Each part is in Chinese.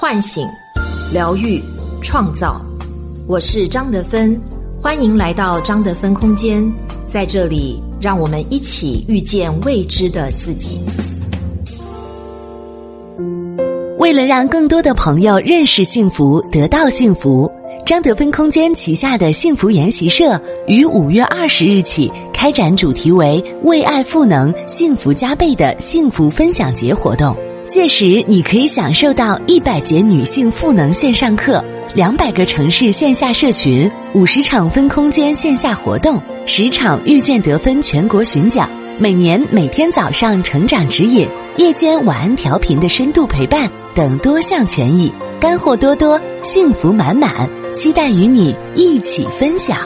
唤醒、疗愈、创造。我是张德芬，欢迎来到张德芬空间，在这里，让我们一起遇见未知的自己。为了让更多的朋友认识幸福、得到幸福，张德芬空间旗下的幸福研习社于五月二十日起开展主题为“为爱赋能，幸福加倍”的幸福分享节活动。届时，你可以享受到一百节女性赋能线上课。两百个城市线下社群，五十场分空间线下活动，十场遇见得分全国巡讲，每年每天早上成长指引，夜间晚安调频的深度陪伴等多项权益，干货多多，幸福满满，期待与你一起分享。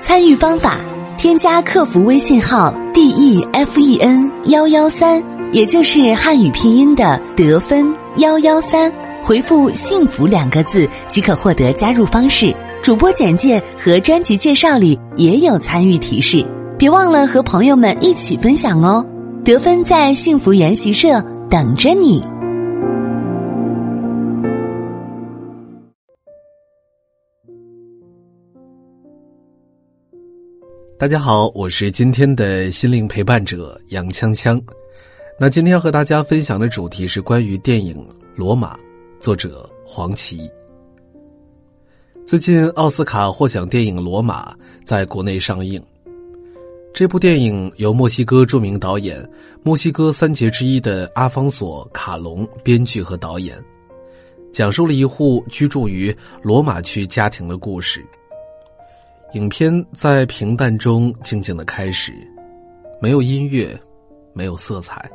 参与方法：添加客服微信号 d e f e n 幺幺三，也就是汉语拼音的得分幺幺三。回复“幸福”两个字即可获得加入方式，主播简介和专辑介绍里也有参与提示。别忘了和朋友们一起分享哦！得分在幸福研习社等着你。大家好，我是今天的心灵陪伴者杨锵锵。那今天要和大家分享的主题是关于电影《罗马》。作者黄奇。最近奥斯卡获奖电影《罗马》在国内上映。这部电影由墨西哥著名导演、墨西哥三杰之一的阿方索·卡隆编剧和导演，讲述了一户居住于罗马区家庭的故事。影片在平淡中静静的开始，没有音乐，没有色彩，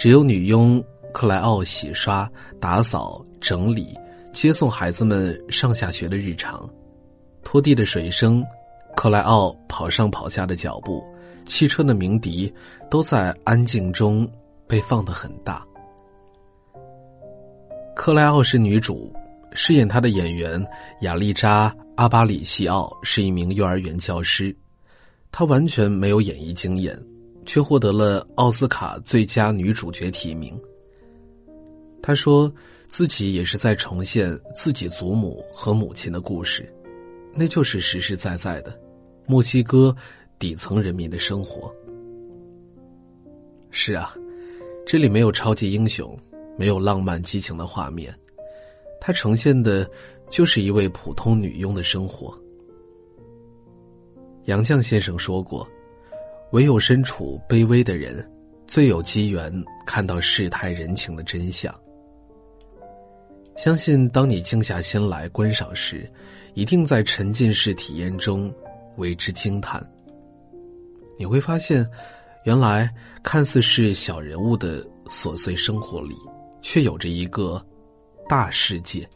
只有女佣。克莱奥洗刷、打扫、整理、接送孩子们上下学的日常，拖地的水声，克莱奥跑上跑下的脚步，汽车的鸣笛，都在安静中被放得很大。克莱奥是女主，饰演她的演员亚丽扎·阿巴里西奥是一名幼儿园教师，她完全没有演艺经验，却获得了奥斯卡最佳女主角提名。他说自己也是在重现自己祖母和母亲的故事，那就是实实在在的墨西哥底层人民的生活。是啊，这里没有超级英雄，没有浪漫激情的画面，它呈现的就是一位普通女佣的生活。杨绛先生说过：“唯有身处卑微的人，最有机缘看到世态人情的真相。”相信当你静下心来观赏时，一定在沉浸式体验中为之惊叹。你会发现，原来看似是小人物的琐碎生活里，却有着一个大世界。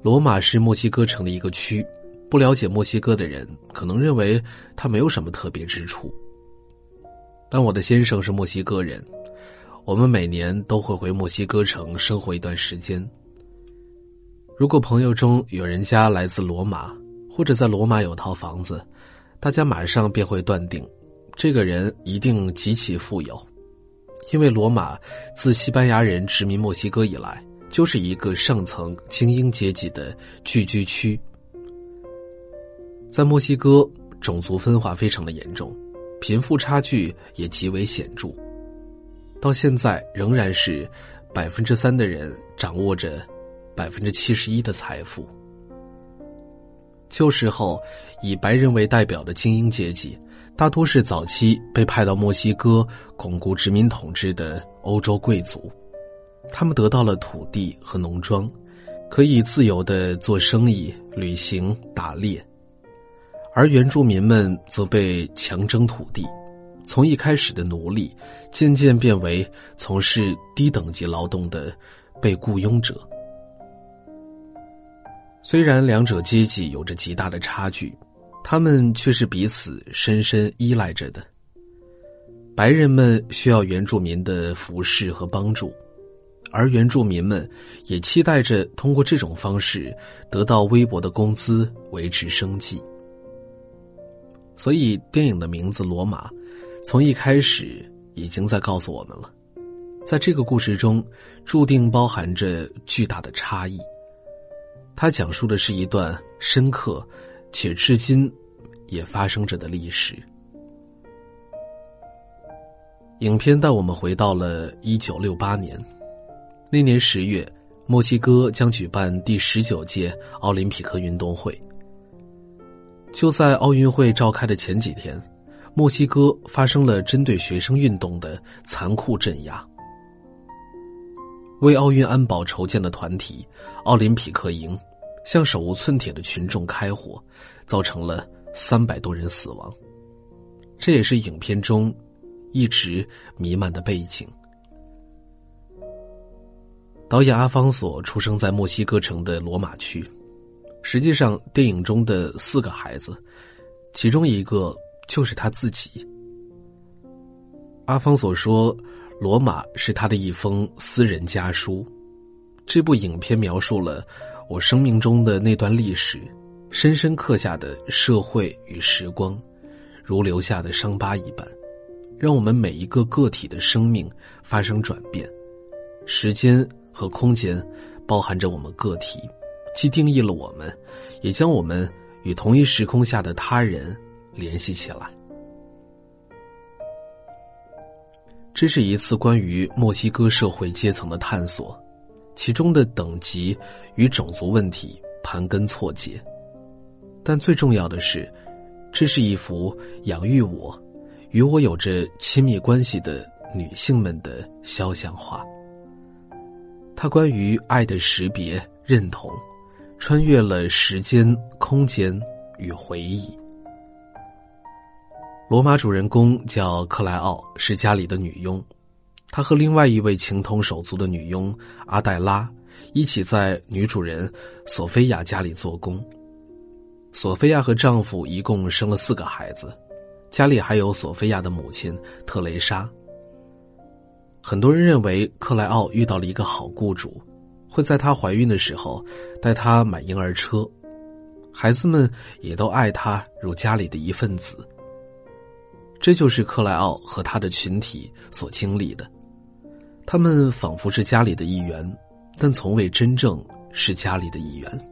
罗马是墨西哥城的一个区，不了解墨西哥的人可能认为它没有什么特别之处。但我的先生是墨西哥人。我们每年都会回墨西哥城生活一段时间。如果朋友中有人家来自罗马，或者在罗马有套房子，大家马上便会断定，这个人一定极其富有，因为罗马自西班牙人殖民墨西哥以来，就是一个上层精英阶级的聚居区。在墨西哥，种族分化非常的严重，贫富差距也极为显著。到现在仍然是百分之三的人掌握着百分之七十一的财富。旧时候，以白人为代表的精英阶级，大多是早期被派到墨西哥巩固殖民统治的欧洲贵族，他们得到了土地和农庄，可以自由的做生意、旅行、打猎，而原住民们则被强征土地。从一开始的奴隶，渐渐变为从事低等级劳动的被雇佣者。虽然两者阶级有着极大的差距，他们却是彼此深深依赖着的。白人们需要原住民的服侍和帮助，而原住民们也期待着通过这种方式得到微薄的工资维持生计。所以，电影的名字《罗马》。从一开始已经在告诉我们了，在这个故事中，注定包含着巨大的差异。它讲述的是一段深刻且至今也发生着的历史。影片带我们回到了一九六八年，那年十月，墨西哥将举办第十九届奥林匹克运动会。就在奥运会召开的前几天，墨西哥发生了针对学生运动的残酷镇压。为奥运安保筹建的团体奥林匹克营，向手无寸铁的群众开火，造成了三百多人死亡。这也是影片中一直弥漫的背景。导演阿方索出生在墨西哥城的罗马区，实际上电影中的四个孩子，其中一个就是他自己。阿方索说。罗马是他的一封私人家书。这部影片描述了我生命中的那段历史，深深刻下的社会与时光，如留下的伤疤一般，让我们每一个个体的生命发生转变。时间和空间包含着我们个体，既定义了我们，也将我们与同一时空下的他人联系起来。这是一次关于墨西哥社会阶层的探索，其中的等级与种族问题盘根错节，但最重要的是，这是一幅养育我、与我有着亲密关系的女性们的肖像画。它关于爱的识别、认同，穿越了时间、空间与回忆。罗马主人公叫克莱奥，是家里的女佣。她和另外一位情同手足的女佣阿黛拉一起在女主人索菲亚家里做工。索菲亚和丈夫一共生了四个孩子，家里还有索菲亚的母亲特蕾莎。很多人认为克莱奥遇到了一个好雇主，会在她怀孕的时候带她买婴儿车，孩子们也都爱她如家里的一份子。这就是克莱奥和他的群体所经历的，他们仿佛是家里的一员，但从未真正是家里的一员。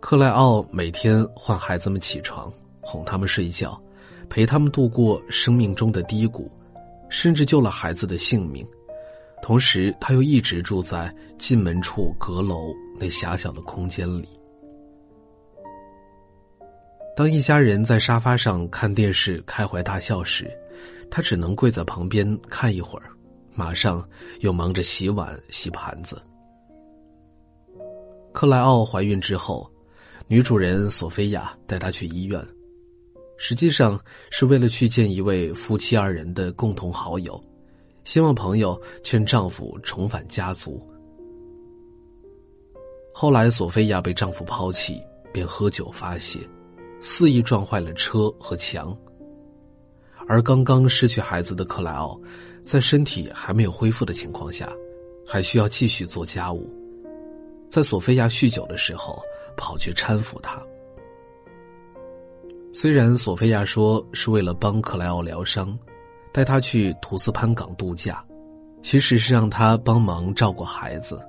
克莱奥每天唤孩子们起床，哄他们睡觉，陪他们度过生命中的低谷，甚至救了孩子的性命。同时，他又一直住在进门处阁楼那狭小的空间里。当一家人在沙发上看电视开怀大笑时，他只能跪在旁边看一会儿，马上又忙着洗碗洗盘子。克莱奥怀孕之后，女主人索菲亚带她去医院，实际上是为了去见一位夫妻二人的共同好友，希望朋友劝丈夫重返家族。后来，索菲亚被丈夫抛弃，便喝酒发泄。肆意撞坏了车和墙，而刚刚失去孩子的克莱奥，在身体还没有恢复的情况下，还需要继续做家务。在索菲亚酗酒的时候，跑去搀扶她。虽然索菲亚说是为了帮克莱奥疗伤，带他去图斯潘港度假，其实是让他帮忙照顾孩子。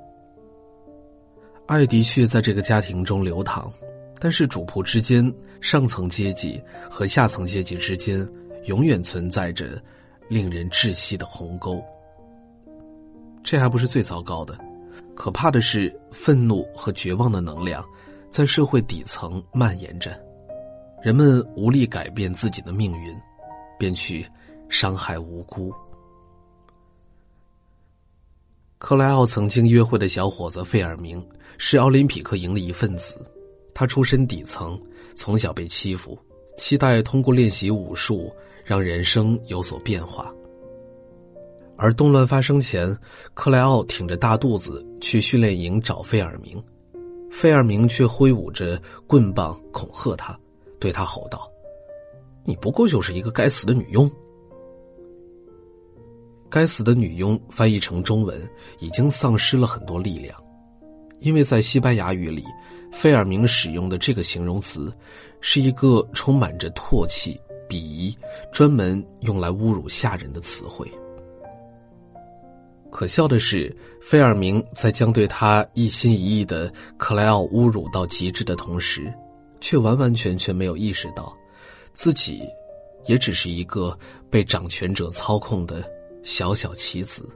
爱的确在这个家庭中流淌。但是主仆之间、上层阶级和下层阶级之间，永远存在着令人窒息的鸿沟。这还不是最糟糕的，可怕的是愤怒和绝望的能量在社会底层蔓延着，人们无力改变自己的命运，便去伤害无辜。克莱奥曾经约会的小伙子费尔明是奥林匹克营的一份子。他出身底层，从小被欺负，期待通过练习武术让人生有所变化。而动乱发生前，克莱奥挺着大肚子去训练营找费尔明，费尔明却挥舞着棍棒恐吓他，对他吼道：“你不过就是一个该死的女佣。”“该死的女佣”翻译成中文已经丧失了很多力量，因为在西班牙语里。费尔明使用的这个形容词，是一个充满着唾弃、鄙夷、专门用来侮辱下人的词汇，可笑的是，费尔明在将对他一心一意的克莱奥侮辱到极致的同时，却完完全全没有意识到，自己也只是一个被掌权者操控的小小棋子。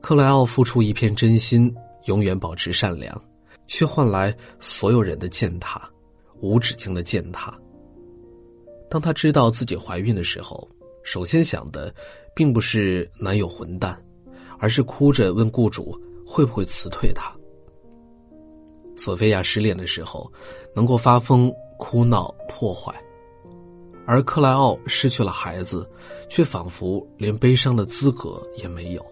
克莱奥付出一片真心，永远保持善良，却换来所有人的践踏，无止境的践踏。当她知道自己怀孕的时候，首先想的，并不是男友混蛋，而是哭着问雇主会不会辞退她。索菲亚失恋的时候，能够发疯、哭闹、破坏，而克莱奥失去了孩子，却仿佛连悲伤的资格也没有。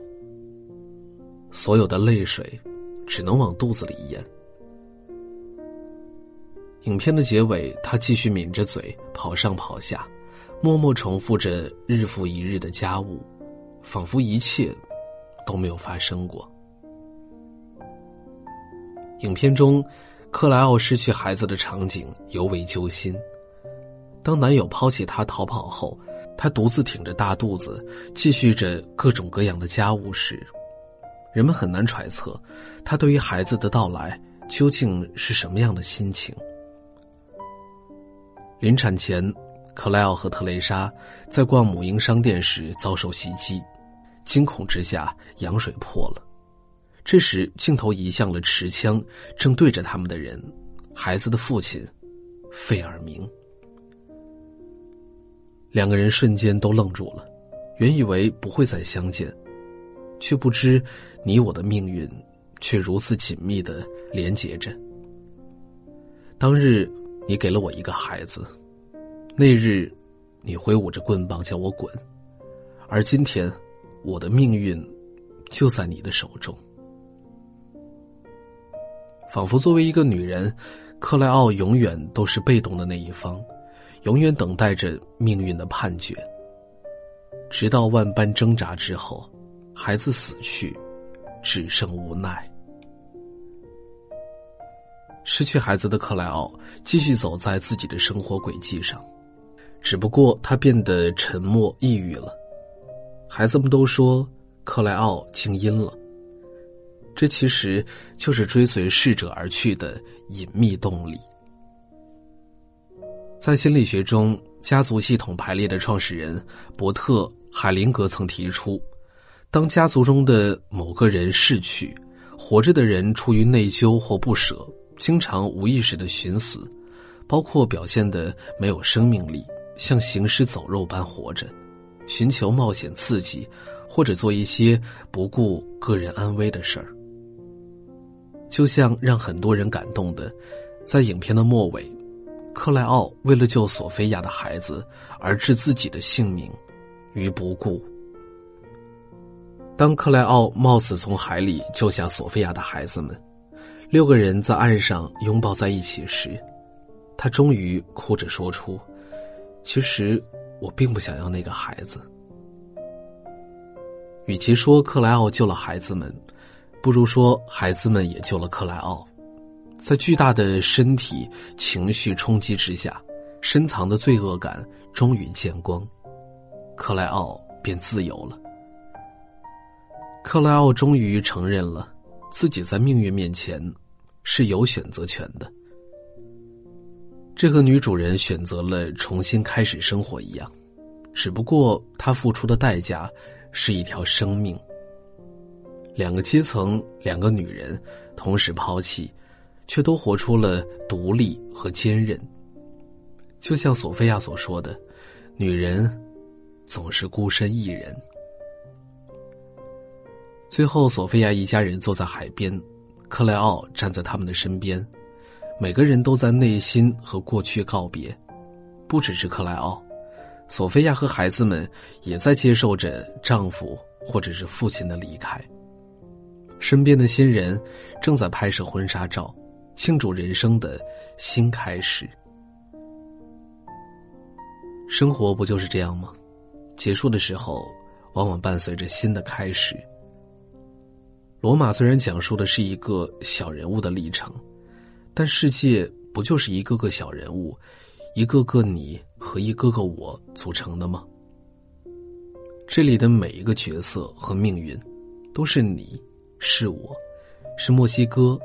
所有的泪水，只能往肚子里咽。影片的结尾，他继续抿着嘴，跑上跑下，默默重复着日复一日的家务，仿佛一切都没有发生过。影片中，克莱奥失去孩子的场景尤为揪心。当男友抛弃她逃跑后，她独自挺着大肚子，继续着各种各样的家务时，人们很难揣测，她对于孩子的到来究竟是什么样的心情。临产前，克莱奥和特蕾莎在逛母婴商店时遭受袭击，惊恐之下，羊水破了。这时，镜头移向了持枪正对着他们的人——孩子的父亲，费尔明。两个人瞬间都愣住了，原以为不会再相见，却不知你我的命运却如此紧密的连结着。当日。你给了我一个孩子，那日，你挥舞着棍棒叫我滚，而今天，我的命运就在你的手中。仿佛作为一个女人，克莱奥永远都是被动的那一方，永远等待着命运的判决。直到万般挣扎之后，孩子死去，只剩无奈。失去孩子的克莱奥继续走在自己的生活轨迹上，只不过他变得沉默抑郁了。孩子们都说克莱奥静音了，这其实就是追随逝者而去的隐秘动力。在心理学中，家族系统排列的创始人伯特·海灵格曾提出，当家族中的某个人逝去，活着的人出于内疚或不舍。经常无意识的寻死，包括表现的没有生命力，像行尸走肉般活着，寻求冒险刺激，或者做一些不顾个人安危的事儿。就像让很多人感动的，在影片的末尾，克莱奥为了救索菲亚的孩子而置自己的性命于不顾。当克莱奥冒死从海里救下索菲亚的孩子们。六个人在岸上拥抱在一起时，他终于哭着说出：“其实我并不想要那个孩子。”与其说克莱奥救了孩子们，不如说孩子们也救了克莱奥。在巨大的身体情绪冲击之下，深藏的罪恶感终于见光，克莱奥便自由了。克莱奥终于承认了自己在命运面前。是有选择权的。这个女主人选择了重新开始生活一样，只不过她付出的代价是一条生命。两个阶层，两个女人同时抛弃，却都活出了独立和坚韧。就像索菲亚所说的：“女人总是孤身一人。”最后，索菲亚一家人坐在海边。克莱奥站在他们的身边，每个人都在内心和过去告别，不只是克莱奥，索菲亚和孩子们也在接受着丈夫或者是父亲的离开。身边的新人正在拍摄婚纱照，庆祝人生的新开始。生活不就是这样吗？结束的时候，往往伴随着新的开始。罗马虽然讲述的是一个小人物的历程，但世界不就是一个个小人物，一个个你和一个个我组成的吗？这里的每一个角色和命运，都是你，是我，是墨西哥，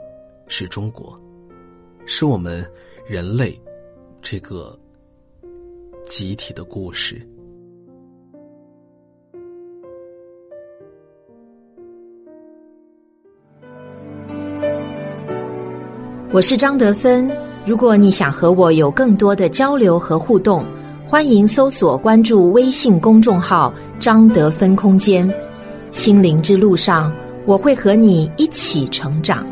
是中国，是我们人类这个集体的故事。我是张德芬。如果你想和我有更多的交流和互动，欢迎搜索关注微信公众号“张德芬空间”。心灵之路上，我会和你一起成长。